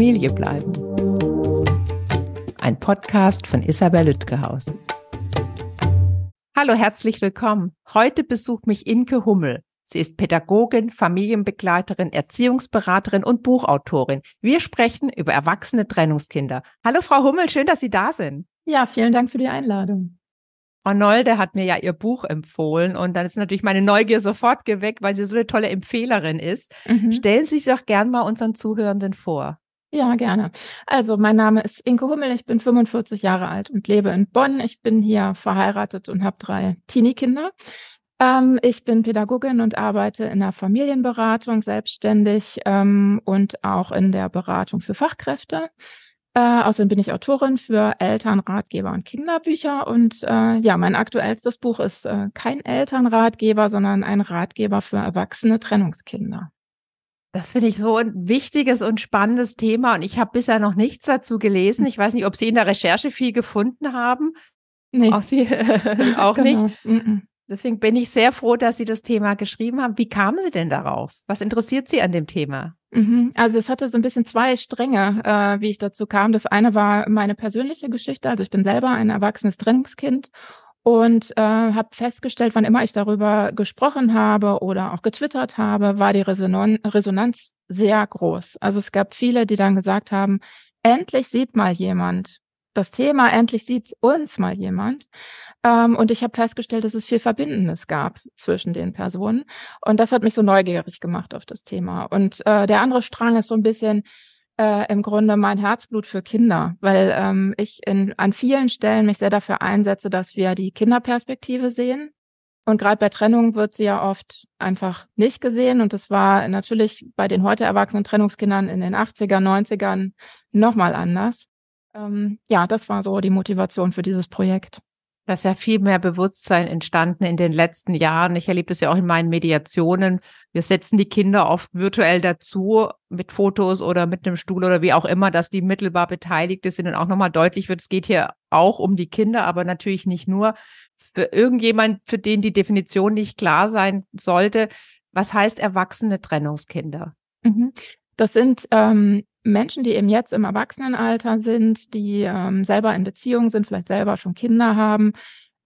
Familie bleiben. Ein Podcast von Isabel Lütgehaus. Hallo, herzlich willkommen. Heute besucht mich Inke Hummel. Sie ist Pädagogin, Familienbegleiterin, Erziehungsberaterin und Buchautorin. Wir sprechen über erwachsene Trennungskinder. Hallo, Frau Hummel, schön, dass Sie da sind. Ja, vielen Dank für die Einladung. Arnolde hat mir ja ihr Buch empfohlen und dann ist natürlich meine Neugier sofort geweckt, weil sie so eine tolle Empfehlerin ist. Mhm. Stellen Sie sich doch gern mal unseren Zuhörenden vor. Ja, gerne. Also, mein Name ist Inke Hummel, ich bin 45 Jahre alt und lebe in Bonn. Ich bin hier verheiratet und habe drei Teenie-Kinder. Ähm, ich bin Pädagogin und arbeite in der Familienberatung selbstständig ähm, und auch in der Beratung für Fachkräfte. Äh, außerdem bin ich Autorin für Eltern, Ratgeber und Kinderbücher. Und äh, ja, mein aktuellstes Buch ist äh, kein Elternratgeber, sondern ein Ratgeber für erwachsene Trennungskinder. Das finde ich so ein wichtiges und spannendes Thema. Und ich habe bisher noch nichts dazu gelesen. Ich weiß nicht, ob Sie in der Recherche viel gefunden haben. Nee. Auch Sie auch genau. nicht. Mm. Deswegen bin ich sehr froh, dass Sie das Thema geschrieben haben. Wie kamen Sie denn darauf? Was interessiert Sie an dem Thema? Mhm. Also es hatte so ein bisschen zwei Stränge, äh, wie ich dazu kam. Das eine war meine persönliche Geschichte. Also ich bin selber ein erwachsenes Trennungskind und äh, habe festgestellt, wann immer ich darüber gesprochen habe oder auch getwittert habe, war die Resonan Resonanz sehr groß. Also es gab viele, die dann gesagt haben, endlich sieht mal jemand das Thema, endlich sieht uns mal jemand. Ähm, und ich habe festgestellt, dass es viel Verbindendes gab zwischen den Personen. Und das hat mich so neugierig gemacht auf das Thema. Und äh, der andere Strang ist so ein bisschen äh, im Grunde mein Herzblut für Kinder, weil ähm, ich in, an vielen Stellen mich sehr dafür einsetze, dass wir die Kinderperspektive sehen. Und gerade bei Trennung wird sie ja oft einfach nicht gesehen. Und das war natürlich bei den heute erwachsenen Trennungskindern in den 80er, 90ern nochmal anders. Ähm, ja, das war so die Motivation für dieses Projekt. Da ist ja viel mehr Bewusstsein entstanden in den letzten Jahren. Ich erlebe das ja auch in meinen Mediationen. Wir setzen die Kinder oft virtuell dazu mit Fotos oder mit einem Stuhl oder wie auch immer, dass die mittelbar beteiligt sind und auch nochmal deutlich wird, es geht hier auch um die Kinder, aber natürlich nicht nur. Für irgendjemand, für den die Definition nicht klar sein sollte, was heißt erwachsene Trennungskinder? Mhm. Das sind ähm, Menschen, die eben jetzt im Erwachsenenalter sind, die ähm, selber in Beziehungen sind, vielleicht selber schon Kinder haben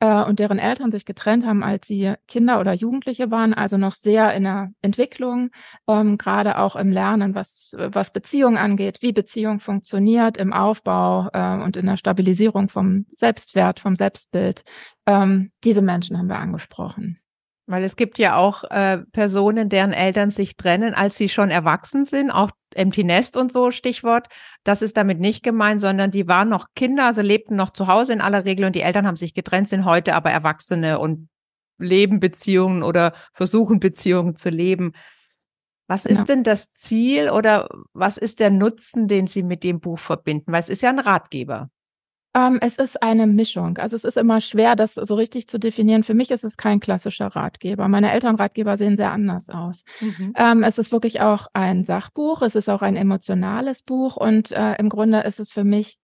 äh, und deren Eltern sich getrennt haben, als sie Kinder oder Jugendliche waren, also noch sehr in der Entwicklung, ähm, gerade auch im Lernen, was, was Beziehung angeht, wie Beziehung funktioniert, im Aufbau äh, und in der Stabilisierung vom Selbstwert, vom Selbstbild. Ähm, diese Menschen haben wir angesprochen. Weil es gibt ja auch äh, Personen, deren Eltern sich trennen, als sie schon erwachsen sind, auch Empty Nest und so Stichwort. Das ist damit nicht gemeint, sondern die waren noch Kinder, also lebten noch zu Hause in aller Regel und die Eltern haben sich getrennt, sind heute aber Erwachsene und leben Beziehungen oder versuchen Beziehungen zu leben. Was ist ja. denn das Ziel oder was ist der Nutzen, den Sie mit dem Buch verbinden? Weil es ist ja ein Ratgeber. Ähm, es ist eine Mischung. Also es ist immer schwer, das so richtig zu definieren. Für mich ist es kein klassischer Ratgeber. Meine Elternratgeber sehen sehr anders aus. Mhm. Ähm, es ist wirklich auch ein Sachbuch. Es ist auch ein emotionales Buch. Und äh, im Grunde ist es für mich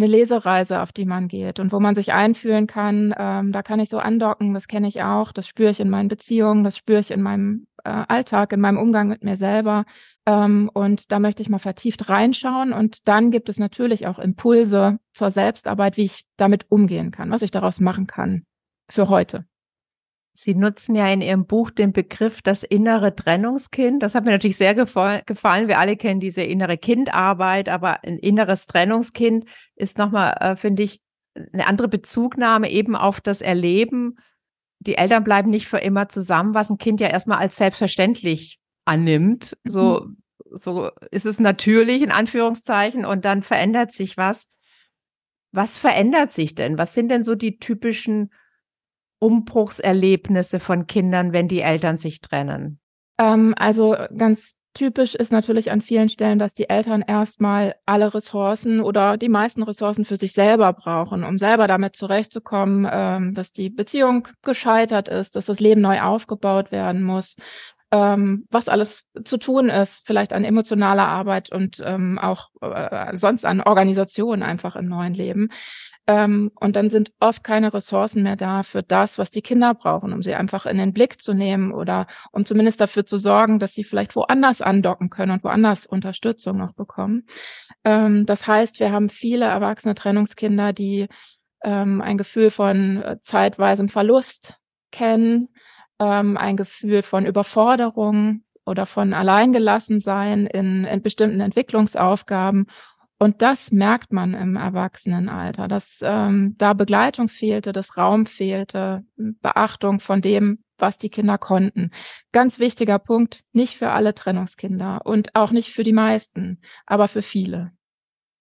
eine Lesereise, auf die man geht und wo man sich einfühlen kann. Ähm, da kann ich so andocken, das kenne ich auch, das spüre ich in meinen Beziehungen, das spüre ich in meinem äh, Alltag, in meinem Umgang mit mir selber. Ähm, und da möchte ich mal vertieft reinschauen. Und dann gibt es natürlich auch Impulse zur Selbstarbeit, wie ich damit umgehen kann, was ich daraus machen kann für heute. Sie nutzen ja in Ihrem Buch den Begriff das innere Trennungskind. Das hat mir natürlich sehr gefallen. Wir alle kennen diese innere Kindarbeit, aber ein inneres Trennungskind ist nochmal, äh, finde ich, eine andere Bezugnahme eben auf das Erleben. Die Eltern bleiben nicht für immer zusammen, was ein Kind ja erstmal als selbstverständlich annimmt. So, mhm. so ist es natürlich in Anführungszeichen und dann verändert sich was. Was verändert sich denn? Was sind denn so die typischen Umbruchserlebnisse von Kindern, wenn die Eltern sich trennen? Ähm, also ganz typisch ist natürlich an vielen Stellen, dass die Eltern erstmal alle Ressourcen oder die meisten Ressourcen für sich selber brauchen, um selber damit zurechtzukommen, ähm, dass die Beziehung gescheitert ist, dass das Leben neu aufgebaut werden muss, ähm, was alles zu tun ist, vielleicht an emotionaler Arbeit und ähm, auch äh, sonst an Organisation einfach im neuen Leben. Ähm, und dann sind oft keine Ressourcen mehr da für das, was die Kinder brauchen, um sie einfach in den Blick zu nehmen oder um zumindest dafür zu sorgen, dass sie vielleicht woanders andocken können und woanders Unterstützung noch bekommen. Ähm, das heißt, wir haben viele erwachsene Trennungskinder, die ähm, ein Gefühl von äh, zeitweisem Verlust kennen, ähm, ein Gefühl von Überforderung oder von Alleingelassensein in, in bestimmten Entwicklungsaufgaben und das merkt man im Erwachsenenalter, dass ähm, da Begleitung fehlte, dass Raum fehlte, Beachtung von dem, was die Kinder konnten. Ganz wichtiger Punkt, nicht für alle Trennungskinder und auch nicht für die meisten, aber für viele.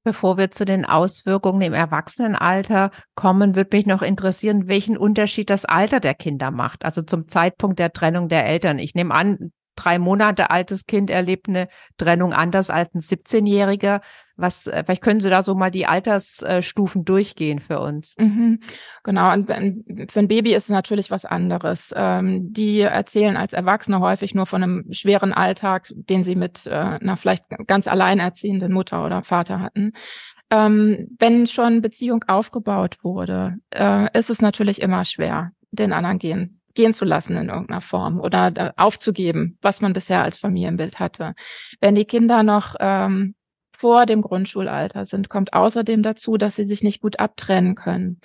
Bevor wir zu den Auswirkungen im Erwachsenenalter kommen, würde mich noch interessieren, welchen Unterschied das Alter der Kinder macht, also zum Zeitpunkt der Trennung der Eltern. Ich nehme an, drei Monate altes Kind erlebt eine Trennung anders als ein 17-Jähriger. Was, äh, vielleicht können Sie da so mal die Altersstufen durchgehen für uns. Mhm, genau. Und für ein Baby ist es natürlich was anderes. Ähm, die erzählen als Erwachsene häufig nur von einem schweren Alltag, den sie mit äh, einer vielleicht ganz alleinerziehenden Mutter oder Vater hatten. Ähm, wenn schon Beziehung aufgebaut wurde, äh, ist es natürlich immer schwer, den anderen gehen gehen zu lassen in irgendeiner Form oder aufzugeben, was man bisher als Familienbild hatte. Wenn die Kinder noch ähm, vor dem Grundschulalter sind, kommt außerdem dazu, dass sie sich nicht gut abtrennen können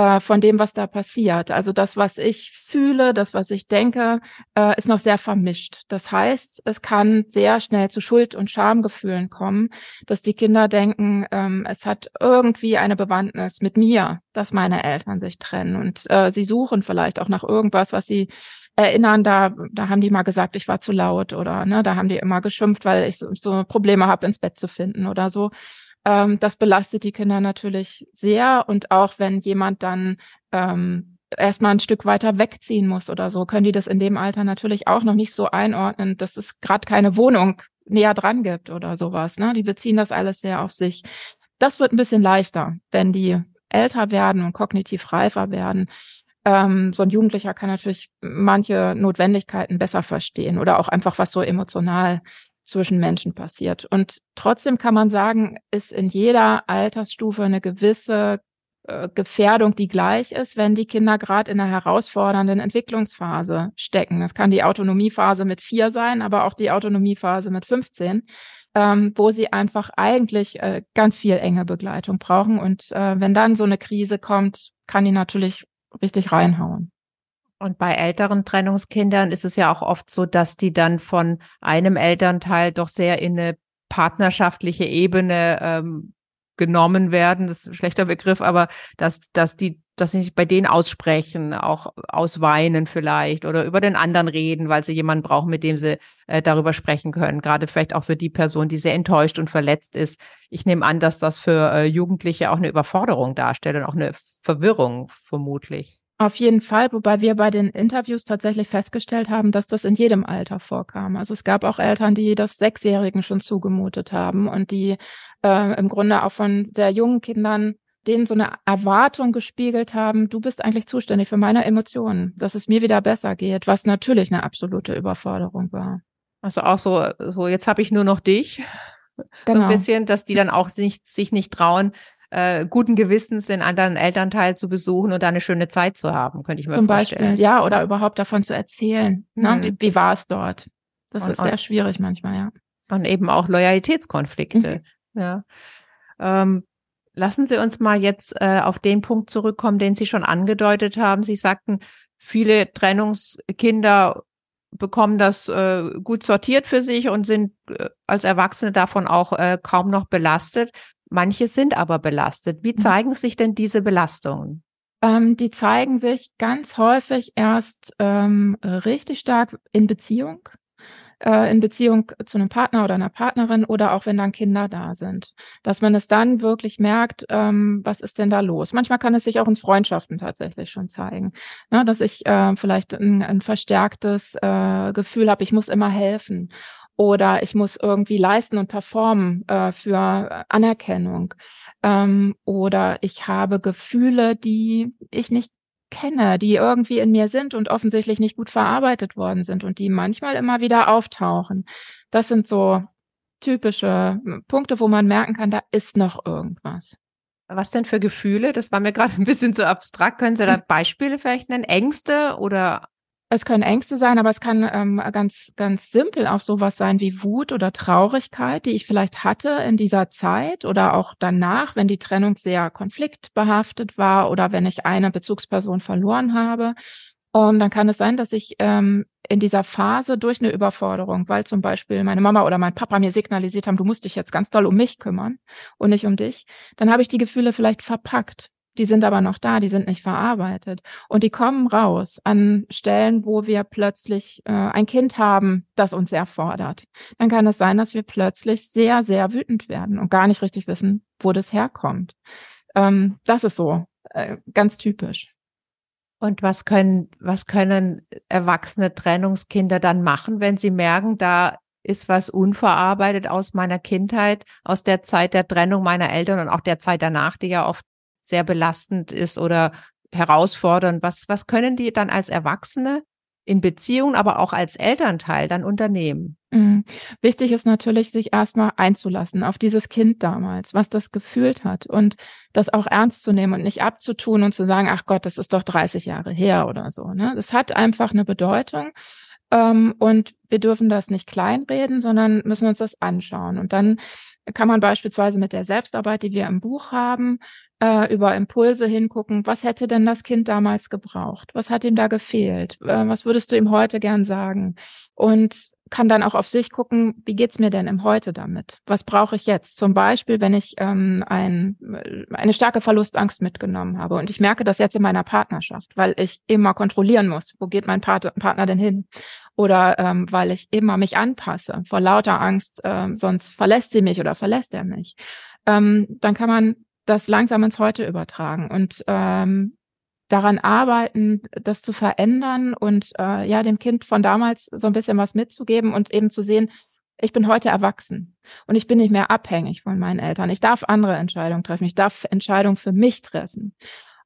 äh, von dem, was da passiert. Also das, was ich fühle, das, was ich denke, äh, ist noch sehr vermischt. Das heißt, es kann sehr schnell zu Schuld- und Schamgefühlen kommen, dass die Kinder denken, ähm, es hat irgendwie eine Bewandtnis mit mir, dass meine Eltern sich trennen. Und äh, sie suchen vielleicht auch nach irgendwas, was sie erinnern, da, da haben die mal gesagt, ich war zu laut oder ne, da haben die immer geschimpft, weil ich so, so Probleme habe, ins Bett zu finden oder so. Ähm, das belastet die Kinder natürlich sehr. Und auch wenn jemand dann ähm, erstmal ein Stück weiter wegziehen muss oder so, können die das in dem Alter natürlich auch noch nicht so einordnen, dass es gerade keine Wohnung näher dran gibt oder sowas. Ne? Die beziehen das alles sehr auf sich. Das wird ein bisschen leichter, wenn die älter werden und kognitiv reifer werden. Ähm, so ein Jugendlicher kann natürlich manche Notwendigkeiten besser verstehen oder auch einfach was so emotional zwischen Menschen passiert. Und trotzdem kann man sagen, ist in jeder Altersstufe eine gewisse äh, Gefährdung, die gleich ist, wenn die Kinder gerade in einer herausfordernden Entwicklungsphase stecken. Das kann die Autonomiephase mit vier sein, aber auch die Autonomiephase mit 15, ähm, wo sie einfach eigentlich äh, ganz viel enge Begleitung brauchen. Und äh, wenn dann so eine Krise kommt, kann die natürlich richtig reinhauen. Und bei älteren Trennungskindern ist es ja auch oft so, dass die dann von einem Elternteil doch sehr in eine partnerschaftliche Ebene ähm, genommen werden. Das ist ein schlechter Begriff, aber dass, dass die dass sie bei denen aussprechen, auch ausweinen vielleicht oder über den anderen reden, weil sie jemanden brauchen, mit dem sie äh, darüber sprechen können. Gerade vielleicht auch für die Person, die sehr enttäuscht und verletzt ist. Ich nehme an, dass das für äh, Jugendliche auch eine Überforderung darstellt und auch eine Verwirrung vermutlich. Auf jeden Fall, wobei wir bei den Interviews tatsächlich festgestellt haben, dass das in jedem Alter vorkam. Also es gab auch Eltern, die das Sechsjährigen schon zugemutet haben und die äh, im Grunde auch von sehr jungen Kindern denen so eine Erwartung gespiegelt haben, du bist eigentlich zuständig für meine Emotionen, dass es mir wieder besser geht, was natürlich eine absolute Überforderung war. Also auch so, so jetzt habe ich nur noch dich. Genau. So ein genau. bisschen, dass die dann auch nicht, sich nicht trauen, äh, guten Gewissens den anderen Elternteil zu besuchen und da eine schöne Zeit zu haben, könnte ich mir Zum vorstellen. Beispiel, ja, oder überhaupt davon zu erzählen. Ne? Mhm. Wie, wie war es dort? Das und, ist sehr schwierig manchmal, ja. Und eben auch Loyalitätskonflikte. Mhm. Ja. Ähm, lassen Sie uns mal jetzt äh, auf den Punkt zurückkommen, den Sie schon angedeutet haben. Sie sagten, viele Trennungskinder bekommen das äh, gut sortiert für sich und sind äh, als Erwachsene davon auch äh, kaum noch belastet. Manche sind aber belastet. Wie mhm. zeigen sich denn diese Belastungen? Ähm, die zeigen sich ganz häufig erst ähm, richtig stark in Beziehung, äh, in Beziehung zu einem Partner oder einer Partnerin oder auch wenn dann Kinder da sind, dass man es dann wirklich merkt, ähm, was ist denn da los? Manchmal kann es sich auch in Freundschaften tatsächlich schon zeigen, ne, dass ich äh, vielleicht ein, ein verstärktes äh, Gefühl habe, ich muss immer helfen oder ich muss irgendwie leisten und performen äh, für Anerkennung ähm, oder ich habe Gefühle, die ich nicht kenne, die irgendwie in mir sind und offensichtlich nicht gut verarbeitet worden sind und die manchmal immer wieder auftauchen. Das sind so typische Punkte, wo man merken kann, da ist noch irgendwas. Was denn für Gefühle? Das war mir gerade ein bisschen zu abstrakt. Können Sie da Beispiele vielleicht nennen? Ängste oder? Es können Ängste sein, aber es kann ähm, ganz, ganz simpel auch sowas sein wie Wut oder Traurigkeit, die ich vielleicht hatte in dieser Zeit oder auch danach, wenn die Trennung sehr konfliktbehaftet war oder wenn ich eine Bezugsperson verloren habe. Und dann kann es sein, dass ich ähm, in dieser Phase durch eine Überforderung, weil zum Beispiel meine Mama oder mein Papa mir signalisiert haben, du musst dich jetzt ganz doll um mich kümmern und nicht um dich, dann habe ich die Gefühle vielleicht verpackt. Die sind aber noch da, die sind nicht verarbeitet. Und die kommen raus an Stellen, wo wir plötzlich äh, ein Kind haben, das uns sehr fordert. Dann kann es sein, dass wir plötzlich sehr, sehr wütend werden und gar nicht richtig wissen, wo das herkommt. Ähm, das ist so äh, ganz typisch. Und was können, was können erwachsene Trennungskinder dann machen, wenn sie merken, da ist was unverarbeitet aus meiner Kindheit, aus der Zeit der Trennung meiner Eltern und auch der Zeit danach, die ja oft sehr belastend ist oder herausfordernd. Was, was können die dann als Erwachsene in Beziehungen, aber auch als Elternteil dann unternehmen. Mhm. Wichtig ist natürlich, sich erstmal einzulassen auf dieses Kind damals, was das gefühlt hat und das auch ernst zu nehmen und nicht abzutun und zu sagen, ach Gott, das ist doch 30 Jahre her oder so. Ne? Das hat einfach eine Bedeutung. Ähm, und wir dürfen das nicht kleinreden, sondern müssen uns das anschauen. Und dann kann man beispielsweise mit der Selbstarbeit, die wir im Buch haben, äh, über Impulse hingucken, was hätte denn das Kind damals gebraucht? Was hat ihm da gefehlt? Äh, was würdest du ihm heute gern sagen? Und kann dann auch auf sich gucken, wie geht's mir denn im Heute damit? Was brauche ich jetzt? Zum Beispiel, wenn ich ähm, ein, eine starke Verlustangst mitgenommen habe und ich merke das jetzt in meiner Partnerschaft, weil ich immer kontrollieren muss, wo geht mein Part Partner denn hin? Oder ähm, weil ich immer mich anpasse vor lauter Angst, ähm, sonst verlässt sie mich oder verlässt er mich. Ähm, dann kann man das langsam ins Heute übertragen und ähm, daran arbeiten, das zu verändern und äh, ja, dem Kind von damals so ein bisschen was mitzugeben und eben zu sehen, ich bin heute erwachsen und ich bin nicht mehr abhängig von meinen Eltern. Ich darf andere Entscheidungen treffen. Ich darf Entscheidungen für mich treffen.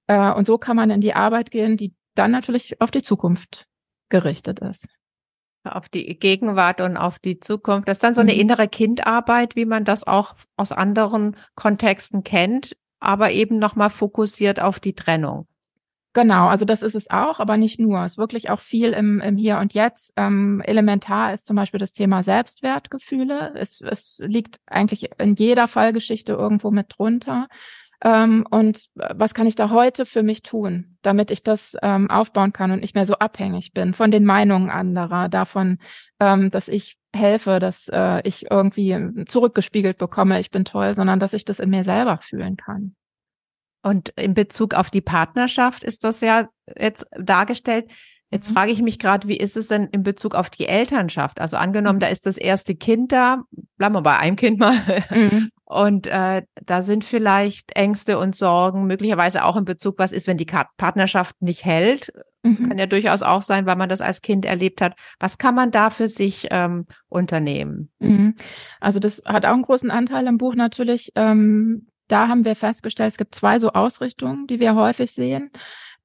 Äh, und so kann man in die Arbeit gehen, die dann natürlich auf die Zukunft gerichtet ist. Auf die Gegenwart und auf die Zukunft. Das ist dann so eine mhm. innere Kindarbeit, wie man das auch aus anderen Kontexten kennt, aber eben nochmal fokussiert auf die Trennung. Genau, also das ist es auch, aber nicht nur. Es ist wirklich auch viel im, im Hier und Jetzt. Ähm, elementar ist zum Beispiel das Thema Selbstwertgefühle. Es, es liegt eigentlich in jeder Fallgeschichte irgendwo mit drunter. Ähm, und was kann ich da heute für mich tun, damit ich das ähm, aufbauen kann und nicht mehr so abhängig bin von den Meinungen anderer, davon, ähm, dass ich helfe, dass äh, ich irgendwie zurückgespiegelt bekomme, ich bin toll, sondern dass ich das in mir selber fühlen kann. Und in Bezug auf die Partnerschaft ist das ja jetzt dargestellt. Jetzt mhm. frage ich mich gerade, wie ist es denn in Bezug auf die Elternschaft? Also angenommen, mhm. da ist das erste Kind da, bleiben wir bei einem Kind mal. Mhm. Und äh, da sind vielleicht Ängste und Sorgen, möglicherweise auch in Bezug, was ist, wenn die Partnerschaft nicht hält? Mhm. Kann ja durchaus auch sein, weil man das als Kind erlebt hat. Was kann man da für sich ähm, unternehmen? Mhm. Also das hat auch einen großen Anteil im Buch natürlich. Ähm, da haben wir festgestellt, es gibt zwei so Ausrichtungen, die wir häufig sehen.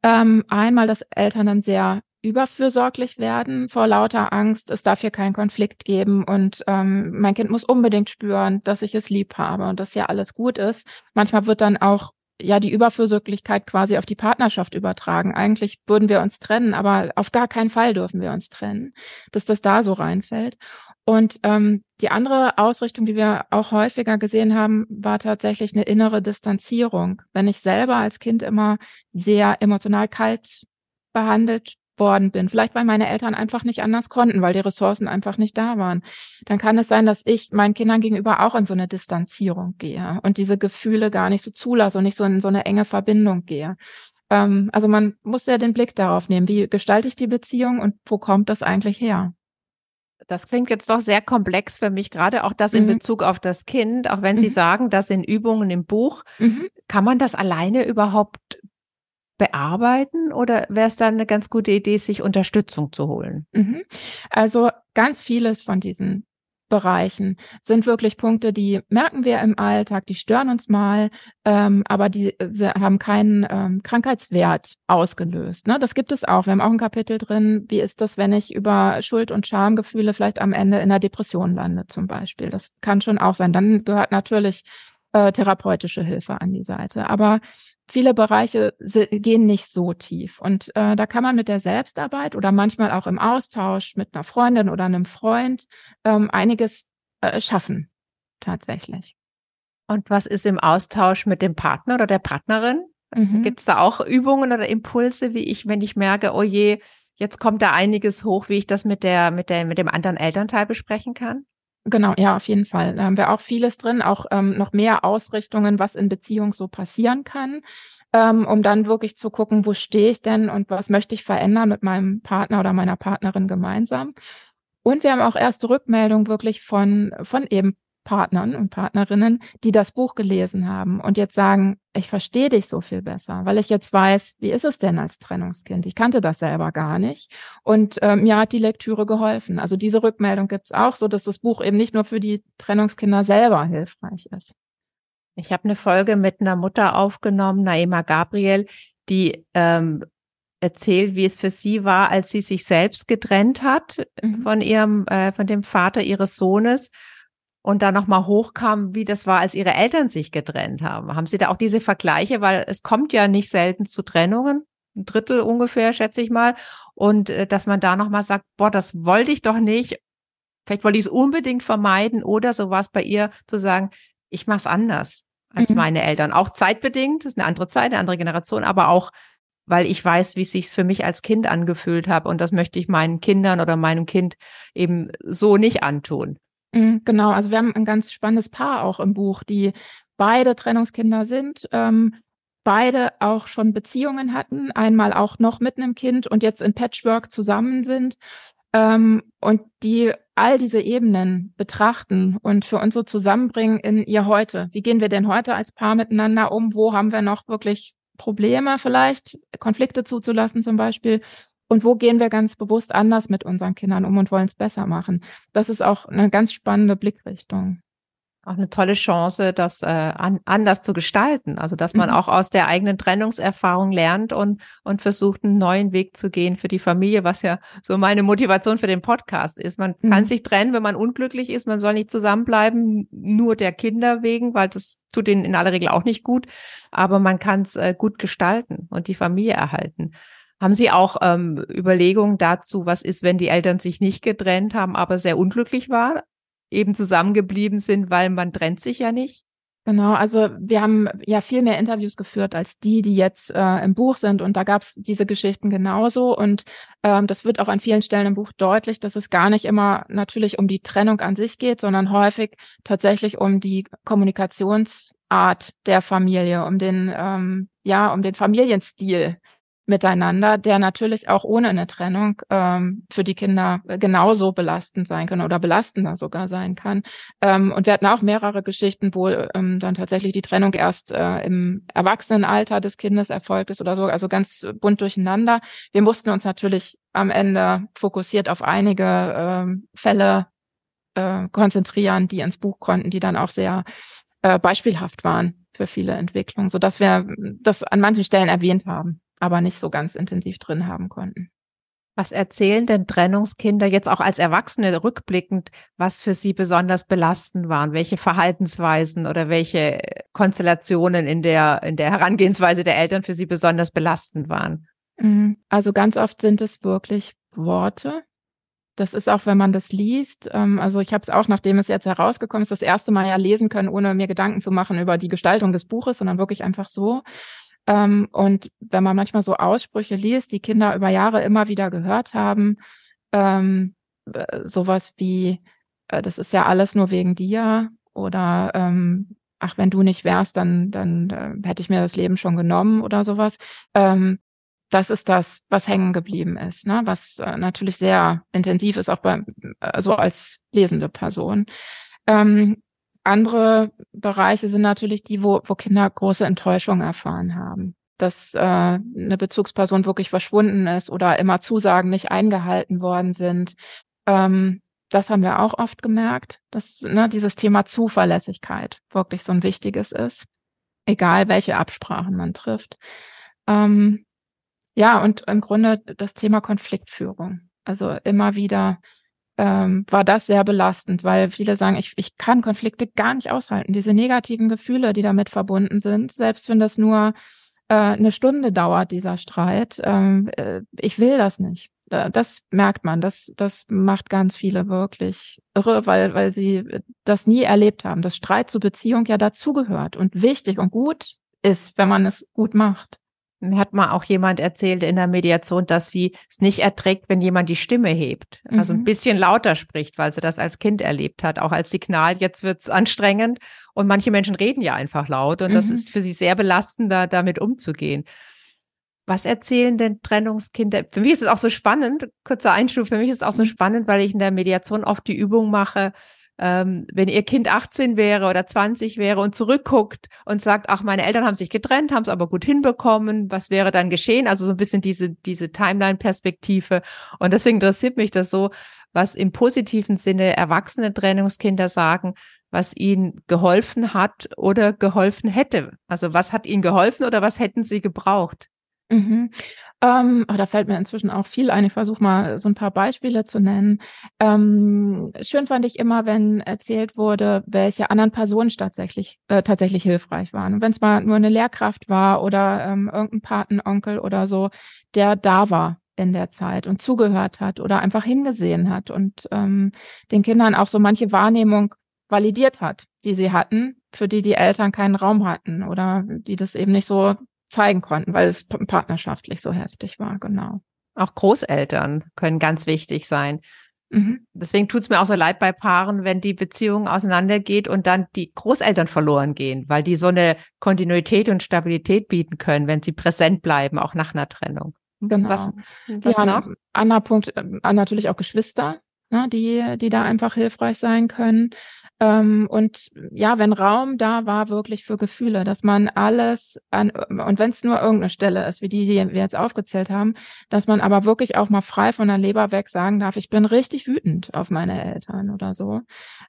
Ähm, einmal, dass Eltern dann sehr überfürsorglich werden vor lauter Angst, es darf hier keinen Konflikt geben und ähm, mein Kind muss unbedingt spüren, dass ich es lieb habe und dass ja alles gut ist. Manchmal wird dann auch ja die Überfürsorglichkeit quasi auf die Partnerschaft übertragen. Eigentlich würden wir uns trennen, aber auf gar keinen Fall dürfen wir uns trennen, dass das da so reinfällt. Und ähm, die andere Ausrichtung, die wir auch häufiger gesehen haben, war tatsächlich eine innere Distanzierung. Wenn ich selber als Kind immer sehr emotional kalt behandelt worden bin, vielleicht weil meine Eltern einfach nicht anders konnten, weil die Ressourcen einfach nicht da waren, dann kann es sein, dass ich meinen Kindern gegenüber auch in so eine Distanzierung gehe und diese Gefühle gar nicht so zulasse und nicht so in so eine enge Verbindung gehe. Ähm, also man muss ja den Blick darauf nehmen, wie gestalte ich die Beziehung und wo kommt das eigentlich her? Das klingt jetzt doch sehr komplex für mich, gerade auch das in mhm. Bezug auf das Kind. Auch wenn mhm. Sie sagen, das sind Übungen im Buch. Mhm. Kann man das alleine überhaupt bearbeiten oder wäre es dann eine ganz gute Idee, sich Unterstützung zu holen? Mhm. Also ganz vieles von diesen Bereichen sind wirklich Punkte, die merken wir im Alltag, die stören uns mal, ähm, aber die haben keinen ähm, Krankheitswert ausgelöst. Ne? Das gibt es auch. Wir haben auch ein Kapitel drin, wie ist das, wenn ich über Schuld- und Schamgefühle vielleicht am Ende in einer Depression lande zum Beispiel. Das kann schon auch sein. Dann gehört natürlich äh, therapeutische Hilfe an die Seite. Aber viele Bereiche gehen nicht so tief. Und äh, da kann man mit der Selbstarbeit oder manchmal auch im Austausch mit einer Freundin oder einem Freund ähm, einiges äh, schaffen, tatsächlich. Und was ist im Austausch mit dem Partner oder der Partnerin? Mhm. Gibt es da auch Übungen oder Impulse, wie ich, wenn ich merke, oh je, jetzt kommt da einiges hoch, wie ich das mit der, mit der, mit dem anderen Elternteil besprechen kann? Genau, ja, auf jeden Fall. Da haben wir auch vieles drin, auch ähm, noch mehr Ausrichtungen, was in Beziehung so passieren kann, ähm, um dann wirklich zu gucken, wo stehe ich denn und was möchte ich verändern mit meinem Partner oder meiner Partnerin gemeinsam. Und wir haben auch erste Rückmeldungen wirklich von, von eben Partnern und Partnerinnen, die das Buch gelesen haben und jetzt sagen, ich verstehe dich so viel besser, weil ich jetzt weiß, wie ist es denn als Trennungskind? Ich kannte das selber gar nicht. Und äh, mir hat die Lektüre geholfen. Also diese Rückmeldung gibt es auch, so dass das Buch eben nicht nur für die Trennungskinder selber hilfreich ist. Ich habe eine Folge mit einer Mutter aufgenommen, Naima Gabriel, die ähm, erzählt, wie es für sie war, als sie sich selbst getrennt hat mhm. von ihrem, äh, von dem Vater ihres Sohnes und da nochmal hochkam, wie das war, als ihre Eltern sich getrennt haben. Haben Sie da auch diese Vergleiche? Weil es kommt ja nicht selten zu Trennungen, ein Drittel ungefähr, schätze ich mal. Und äh, dass man da nochmal sagt, boah, das wollte ich doch nicht. Vielleicht wollte ich es unbedingt vermeiden oder so war es bei ihr zu sagen, ich mache es anders als mhm. meine Eltern. Auch zeitbedingt, das ist eine andere Zeit, eine andere Generation, aber auch, weil ich weiß, wie es sich für mich als Kind angefühlt habe. Und das möchte ich meinen Kindern oder meinem Kind eben so nicht antun. Mhm, genau, also wir haben ein ganz spannendes Paar auch im Buch, die beide Trennungskinder sind, ähm, beide auch schon Beziehungen hatten, einmal auch noch mit einem Kind und jetzt in Patchwork zusammen sind ähm, und die all diese Ebenen betrachten und für uns so zusammenbringen in ihr heute. Wie gehen wir denn heute als Paar miteinander um? Wo haben wir noch wirklich Probleme vielleicht, Konflikte zuzulassen zum Beispiel? Und wo gehen wir ganz bewusst anders mit unseren Kindern um und wollen es besser machen? Das ist auch eine ganz spannende Blickrichtung. Auch eine tolle Chance, das äh, an, anders zu gestalten. Also, dass man mhm. auch aus der eigenen Trennungserfahrung lernt und, und versucht, einen neuen Weg zu gehen für die Familie, was ja so meine Motivation für den Podcast ist. Man mhm. kann sich trennen, wenn man unglücklich ist. Man soll nicht zusammenbleiben, nur der Kinder wegen, weil das tut ihnen in aller Regel auch nicht gut. Aber man kann es äh, gut gestalten und die Familie erhalten. Haben Sie auch ähm, Überlegungen dazu, was ist, wenn die Eltern sich nicht getrennt haben, aber sehr unglücklich war, eben zusammengeblieben sind, weil man trennt sich ja nicht? Genau, also wir haben ja viel mehr Interviews geführt als die, die jetzt äh, im Buch sind. Und da gab es diese Geschichten genauso. Und ähm, das wird auch an vielen Stellen im Buch deutlich, dass es gar nicht immer natürlich um die Trennung an sich geht, sondern häufig tatsächlich um die Kommunikationsart der Familie, um den, ähm, ja, um den Familienstil, miteinander, der natürlich auch ohne eine Trennung ähm, für die Kinder genauso belastend sein kann oder belastender sogar sein kann. Ähm, und wir hatten auch mehrere Geschichten, wo ähm, dann tatsächlich die Trennung erst äh, im Erwachsenenalter des Kindes erfolgt ist oder so, also ganz bunt durcheinander. Wir mussten uns natürlich am Ende fokussiert auf einige ähm, Fälle äh, konzentrieren, die ins Buch konnten, die dann auch sehr äh, beispielhaft waren für viele Entwicklungen, so dass wir das an manchen Stellen erwähnt haben aber nicht so ganz intensiv drin haben konnten. Was erzählen denn Trennungskinder jetzt auch als Erwachsene rückblickend, was für sie besonders belastend waren? Welche Verhaltensweisen oder welche Konstellationen in der, in der Herangehensweise der Eltern für sie besonders belastend waren? Mhm. Also ganz oft sind es wirklich Worte. Das ist auch, wenn man das liest. Ähm, also ich habe es auch, nachdem es jetzt herausgekommen ist, das erste Mal ja lesen können, ohne mir Gedanken zu machen über die Gestaltung des Buches, sondern wirklich einfach so. Ähm, und wenn man manchmal so Aussprüche liest, die Kinder über Jahre immer wieder gehört haben, ähm, äh, sowas wie, äh, das ist ja alles nur wegen dir oder ähm, ach, wenn du nicht wärst, dann, dann äh, hätte ich mir das Leben schon genommen oder sowas. Ähm, das ist das, was hängen geblieben ist, ne? was äh, natürlich sehr intensiv ist, auch bei, äh, so als lesende Person. Ähm, andere Bereiche sind natürlich die, wo, wo Kinder große Enttäuschung erfahren haben. Dass äh, eine Bezugsperson wirklich verschwunden ist oder immer Zusagen nicht eingehalten worden sind. Ähm, das haben wir auch oft gemerkt, dass ne, dieses Thema Zuverlässigkeit wirklich so ein wichtiges ist, egal welche Absprachen man trifft. Ähm, ja, und im Grunde das Thema Konfliktführung. Also immer wieder ähm, war das sehr belastend, weil viele sagen, ich, ich kann Konflikte gar nicht aushalten. Diese negativen Gefühle, die damit verbunden sind, selbst wenn das nur äh, eine Stunde dauert, dieser Streit, ähm, äh, ich will das nicht. Das merkt man, das, das macht ganz viele wirklich irre, weil, weil sie das nie erlebt haben, dass Streit zur Beziehung ja dazugehört und wichtig und gut ist, wenn man es gut macht. Mir hat mal auch jemand erzählt in der Mediation, dass sie es nicht erträgt, wenn jemand die Stimme hebt. Also ein mhm. bisschen lauter spricht, weil sie das als Kind erlebt hat, auch als Signal, jetzt wird's anstrengend. Und manche Menschen reden ja einfach laut und mhm. das ist für sie sehr belastend, da, damit umzugehen. Was erzählen denn Trennungskinder? Für mich ist es auch so spannend, kurzer Einschub, für mich ist es auch so mhm. spannend, weil ich in der Mediation oft die Übung mache, ähm, wenn ihr Kind 18 wäre oder 20 wäre und zurückguckt und sagt, ach, meine Eltern haben sich getrennt, haben es aber gut hinbekommen, was wäre dann geschehen? Also so ein bisschen diese, diese Timeline-Perspektive. Und deswegen interessiert mich das so, was im positiven Sinne erwachsene Trennungskinder sagen, was ihnen geholfen hat oder geholfen hätte. Also was hat ihnen geholfen oder was hätten sie gebraucht? Mhm. Ähm, oh, da fällt mir inzwischen auch viel ein. Ich versuche mal so ein paar Beispiele zu nennen. Ähm, schön fand ich immer, wenn erzählt wurde, welche anderen Personen tatsächlich, äh, tatsächlich hilfreich waren. Und wenn es mal nur eine Lehrkraft war oder ähm, irgendein Patenonkel oder so, der da war in der Zeit und zugehört hat oder einfach hingesehen hat und ähm, den Kindern auch so manche Wahrnehmung validiert hat, die sie hatten, für die die Eltern keinen Raum hatten oder die das eben nicht so zeigen konnten, weil es partnerschaftlich so heftig war, genau. Auch Großeltern können ganz wichtig sein. Mhm. Deswegen tut es mir auch so leid bei Paaren, wenn die Beziehung auseinandergeht und dann die Großeltern verloren gehen, weil die so eine Kontinuität und Stabilität bieten können, wenn sie präsent bleiben, auch nach einer Trennung. Genau. Was, was ja, noch? Anderer Punkt, äh, natürlich auch Geschwister, ne, die, die da einfach hilfreich sein können. Ähm, und ja, wenn Raum da war, wirklich für Gefühle, dass man alles an, und wenn es nur irgendeine Stelle ist, wie die, die wir jetzt aufgezählt haben, dass man aber wirklich auch mal frei von der Leber weg sagen darf, ich bin richtig wütend auf meine Eltern oder so.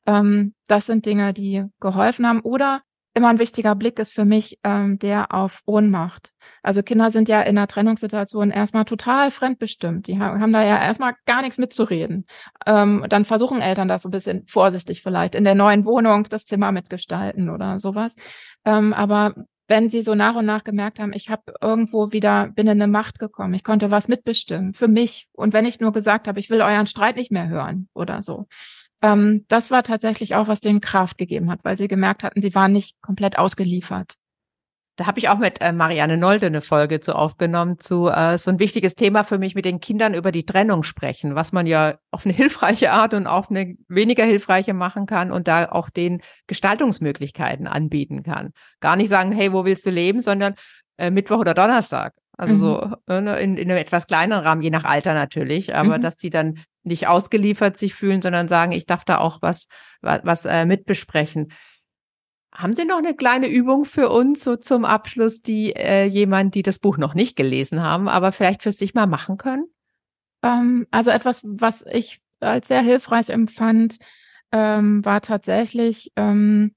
Ähm, das sind Dinge, die geholfen haben. Oder immer ein wichtiger Blick ist für mich ähm, der auf Ohnmacht. Also Kinder sind ja in einer Trennungssituation erstmal total fremdbestimmt. Die haben da ja erstmal gar nichts mitzureden. Ähm, dann versuchen Eltern das so ein bisschen vorsichtig vielleicht in der neuen Wohnung das Zimmer mitgestalten oder sowas. Ähm, aber wenn sie so nach und nach gemerkt haben, ich habe irgendwo wieder, bin in eine Macht gekommen, ich konnte was mitbestimmen für mich. Und wenn ich nur gesagt habe, ich will euren Streit nicht mehr hören oder so, ähm, das war tatsächlich auch, was denen Kraft gegeben hat, weil sie gemerkt hatten, sie waren nicht komplett ausgeliefert. Da habe ich auch mit äh, Marianne Nolde eine Folge zu aufgenommen, zu äh, so ein wichtiges Thema für mich mit den Kindern über die Trennung sprechen, was man ja auf eine hilfreiche Art und auf eine weniger hilfreiche machen kann und da auch den Gestaltungsmöglichkeiten anbieten kann. Gar nicht sagen, hey, wo willst du leben, sondern äh, Mittwoch oder Donnerstag. Also mhm. so äh, ne, in, in einem etwas kleineren Rahmen, je nach Alter natürlich, aber mhm. dass die dann nicht ausgeliefert sich fühlen, sondern sagen, ich darf da auch was, was, was äh, mitbesprechen. Haben Sie noch eine kleine Übung für uns so zum Abschluss, die äh, jemand, die das Buch noch nicht gelesen haben, aber vielleicht für sich mal machen können? Ähm, also etwas, was ich als sehr hilfreich empfand, ähm, war tatsächlich ähm,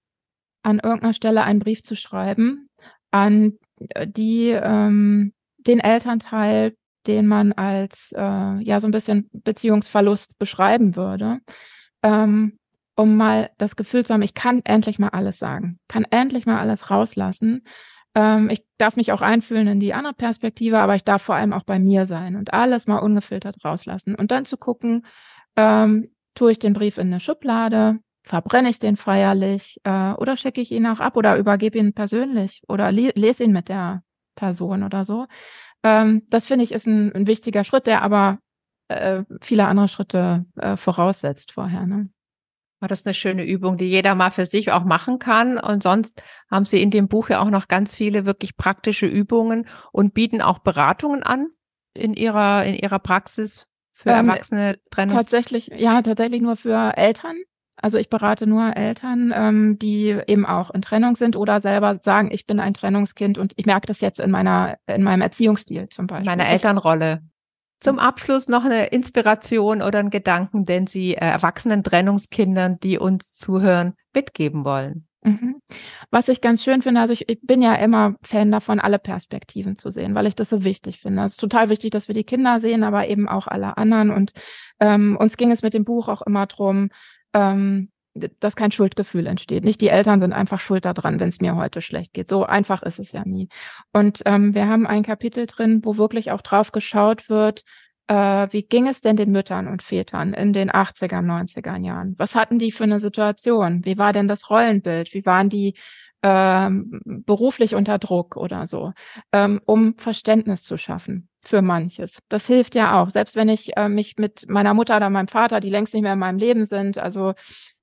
an irgendeiner Stelle einen Brief zu schreiben an äh, die ähm, den Elternteil, den man als äh, ja so ein bisschen Beziehungsverlust beschreiben würde, ähm, um mal das Gefühl zu haben, ich kann endlich mal alles sagen, kann endlich mal alles rauslassen. Ähm, ich darf mich auch einfühlen in die andere Perspektive, aber ich darf vor allem auch bei mir sein und alles mal ungefiltert rauslassen und dann zu gucken, ähm, tue ich den Brief in eine Schublade, verbrenne ich den feierlich äh, oder schicke ich ihn auch ab oder übergebe ihn persönlich oder lese ihn mit der Person oder so. Ähm, das finde ich ist ein, ein, wichtiger Schritt, der aber äh, viele andere Schritte äh, voraussetzt vorher. Ne? Das ist eine schöne Übung, die jeder mal für sich auch machen kann. Und sonst haben Sie in dem Buch ja auch noch ganz viele wirklich praktische Übungen und bieten auch Beratungen an in Ihrer, in Ihrer Praxis für ähm, Erwachsene Trennungs Tatsächlich, ja, tatsächlich nur für Eltern. Also ich berate nur Eltern, ähm, die eben auch in Trennung sind oder selber sagen, ich bin ein Trennungskind und ich merke das jetzt in meiner, in meinem Erziehungsstil zum Beispiel. Meiner Elternrolle. Zum Abschluss noch eine Inspiration oder ein Gedanken, den Sie äh, erwachsenen Trennungskindern, die uns zuhören, mitgeben wollen. Mhm. Was ich ganz schön finde, also ich, ich bin ja immer Fan davon, alle Perspektiven zu sehen, weil ich das so wichtig finde. Es ist total wichtig, dass wir die Kinder sehen, aber eben auch alle anderen. Und ähm, uns ging es mit dem Buch auch immer drum, ähm, dass kein Schuldgefühl entsteht. Nicht die Eltern sind einfach schuld daran, wenn es mir heute schlecht geht. So einfach ist es ja nie. Und ähm, wir haben ein Kapitel drin, wo wirklich auch drauf geschaut wird, äh, wie ging es denn den Müttern und Vätern in den 80er, 90er Jahren? Was hatten die für eine Situation? Wie war denn das Rollenbild? Wie waren die ähm, beruflich unter Druck oder so, ähm, um Verständnis zu schaffen für manches. Das hilft ja auch. Selbst wenn ich äh, mich mit meiner Mutter oder meinem Vater, die längst nicht mehr in meinem Leben sind, also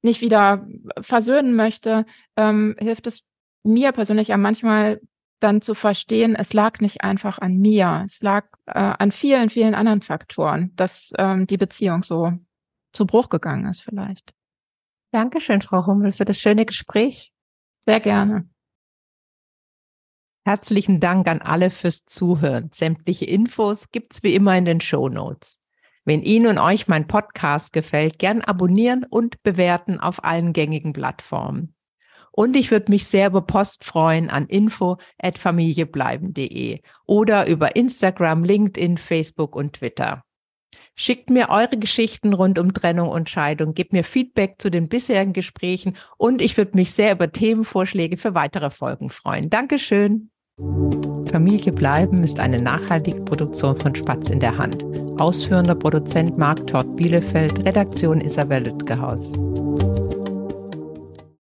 nicht wieder versöhnen möchte, ähm, hilft es mir persönlich ja manchmal dann zu verstehen, es lag nicht einfach an mir, es lag äh, an vielen, vielen anderen Faktoren, dass ähm, die Beziehung so zu Bruch gegangen ist vielleicht. Dankeschön, Frau Hummel, für das schöne Gespräch. Sehr gerne. Herzlichen Dank an alle fürs Zuhören. Sämtliche Infos gibt's wie immer in den Show Notes. Wenn Ihnen und euch mein Podcast gefällt, gern abonnieren und bewerten auf allen gängigen Plattformen. Und ich würde mich sehr über Post freuen an info@familiebleiben.de oder über Instagram, LinkedIn, Facebook und Twitter. Schickt mir eure Geschichten rund um Trennung und Scheidung, gebt mir Feedback zu den bisherigen Gesprächen und ich würde mich sehr über Themenvorschläge für weitere Folgen freuen. Dankeschön. Familie bleiben ist eine nachhaltige Produktion von Spatz in der Hand. Ausführender Produzent Marc Todd Bielefeld, Redaktion Isabel Lütgehaus.